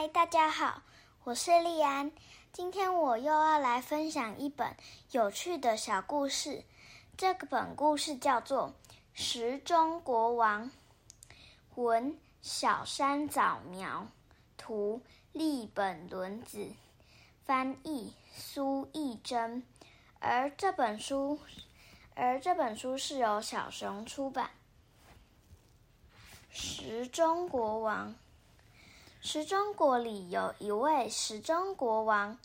嗨，大家好，我是丽安。今天我又要来分享一本有趣的小故事。这个本故事叫做《时钟国王》，文小山早苗，图立本伦子，翻译苏懿祯。而这本书，而这本书是由小熊出版。时钟国王。时钟国里有一位时钟国王，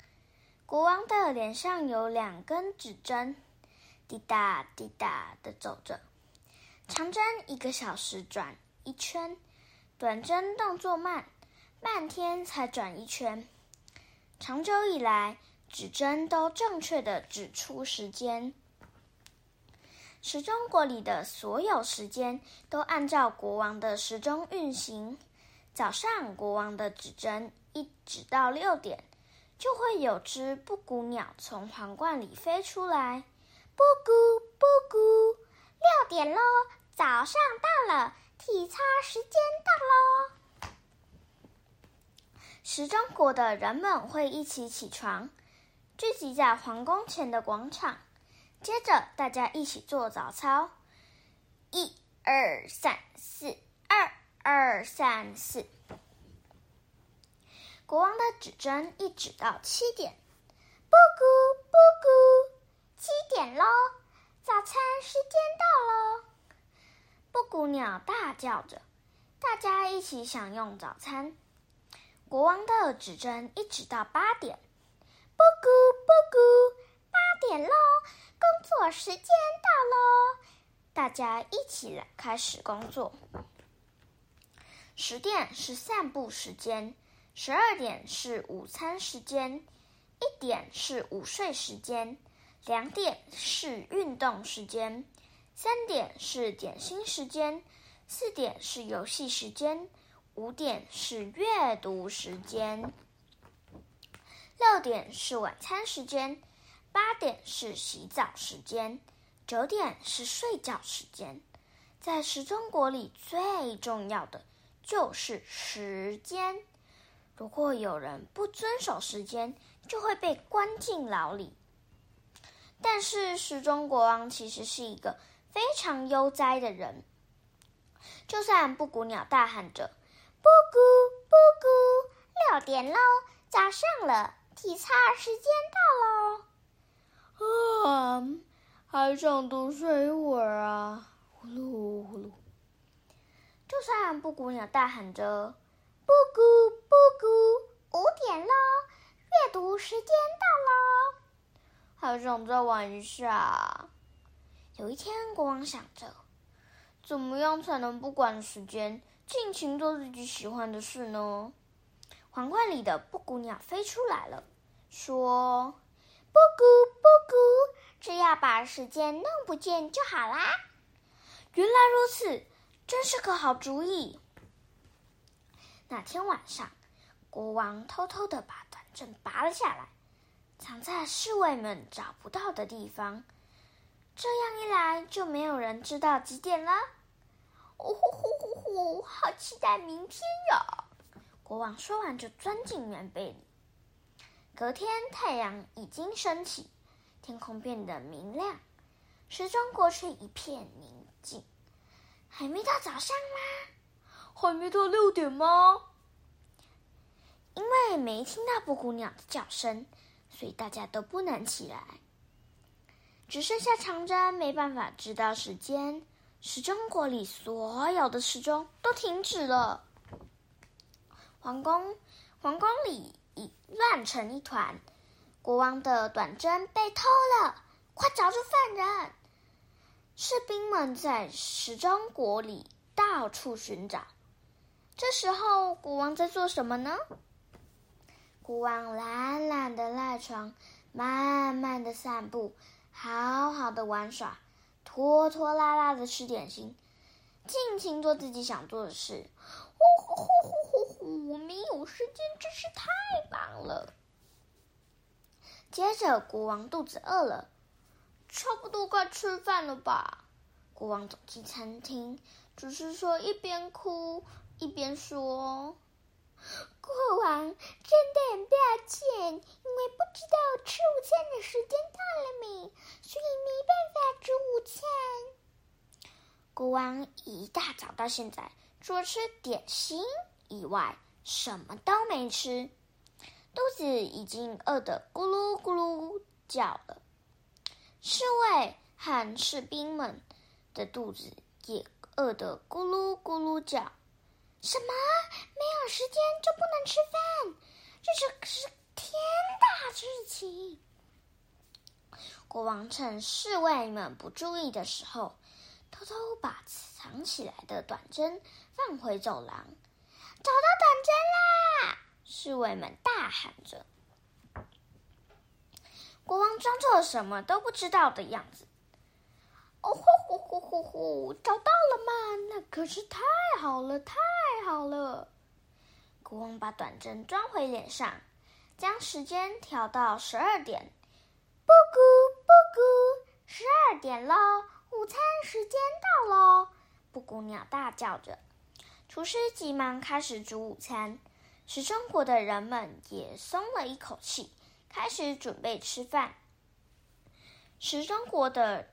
国王的脸上有两根指针，滴答滴答的走着。长针一个小时转一圈，短针动作慢，半天才转一圈。长久以来，指针都正确的指出时间。时钟国里的所有时间都按照国王的时钟运行。早上，国王的指针一指到六点，就会有只布谷鸟从皇冠里飞出来。布谷布谷，六点喽，早上到了，体操时间到喽。时钟国的人们会一起起床，聚集在皇宫前的广场，接着大家一起做早操。一、二、三、四，二。二三四，国王的指针一指到七点，布谷布谷，七点喽，早餐时间到喽！布谷鸟大叫着，大家一起享用早餐。国王的指针一直到八点，布谷布谷，八点喽，工作时间到喽！大家一起来开始工作。十点是散步时间，十二点是午餐时间，一点是午睡时间，两点是运动时间，三点是点心时间，四点是游戏时间，五点是阅读时间，六点是晚餐时间，八点是洗澡时间，九点是睡觉时间。在时钟国里最重要的。就是时间，如果有人不遵守时间，就会被关进牢里。但是时钟国王其实是一个非常悠哉的人，就算布谷鸟大喊着“布谷布谷，六点喽，早上了，体操时间到喽”，啊，还想多睡一会儿啊，呼噜呼噜。就算布谷鸟大喊着“布谷布谷，五点喽，阅读时间到喽”，还想再玩一下。有一天，国王想着，怎么样才能不管时间，尽情做自己喜欢的事呢？皇冠里的布谷鸟飞出来了，说：“布谷布谷，只要把时间弄不见就好啦。”原来如此。真是个好主意。那天晚上，国王偷偷的把短针拔了下来，藏在侍卫们找不到的地方。这样一来，就没有人知道几点了。哦呼呼呼呼！好期待明天哟！国王说完，就钻进棉被里。隔天，太阳已经升起，天空变得明亮，时钟国却一片宁静。还没到早上吗？还没到六点吗？因为没听到布谷鸟的叫声，所以大家都不能起来。只剩下长针没办法知道时间。时钟国里所有的时钟都停止了。皇宫，皇宫里已乱成一团。国王的短针被偷了，快找出犯人！士兵们在时钟国里到处寻找。这时候，国王在做什么呢？国王懒懒的赖床，慢慢的散步，好好的玩耍，拖拖拉拉的吃点心，尽情做自己想做的事。呼呼呼呼呼！我没有时间，真是太棒了。接着，国王肚子饿了。差不多该吃饭了吧？国王走进餐厅，只是说一边哭一边说：“国王，真的很抱歉，因为不知道吃午餐的时间到了没，所以没办法吃午餐。国王一大早到现在，除了吃点心以外，什么都没吃，肚子已经饿得咕噜咕噜叫了。侍卫和士兵们的肚子也饿得咕噜咕噜叫。什么？没有时间就不能吃饭？这是是天大事情！国王趁侍卫们不注意的时候，偷偷把藏起来的短针放回走廊。找到短针啦！侍卫们大喊着。国王装作什么都不知道的样子。哦呼呼呼呼呼！找到了吗？那可是太好了，太好了！国王把短针装回脸上，将时间调到十二点。布谷布谷，十二点喽！午餐时间到喽！布谷鸟大叫着。厨师急忙开始煮午餐，时钟国的人们也松了一口气，开始准备吃饭。时钟国的。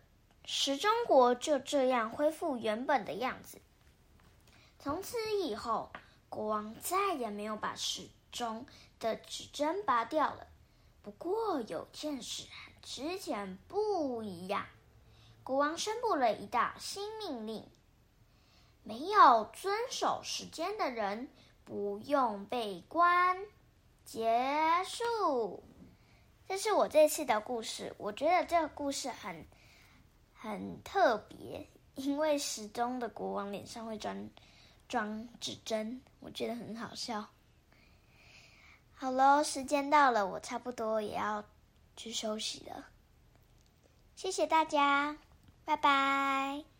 时钟国就这样恢复原本的样子。从此以后，国王再也没有把时钟的指针拔掉了。不过有件事和之前不一样，国王宣布了一道新命令：没有遵守时间的人不用被关。结束。这是我这次的故事。我觉得这个故事很。很特别，因为时钟的国王脸上会装装指针，我觉得很好笑。好喽，时间到了，我差不多也要去休息了。谢谢大家，拜拜。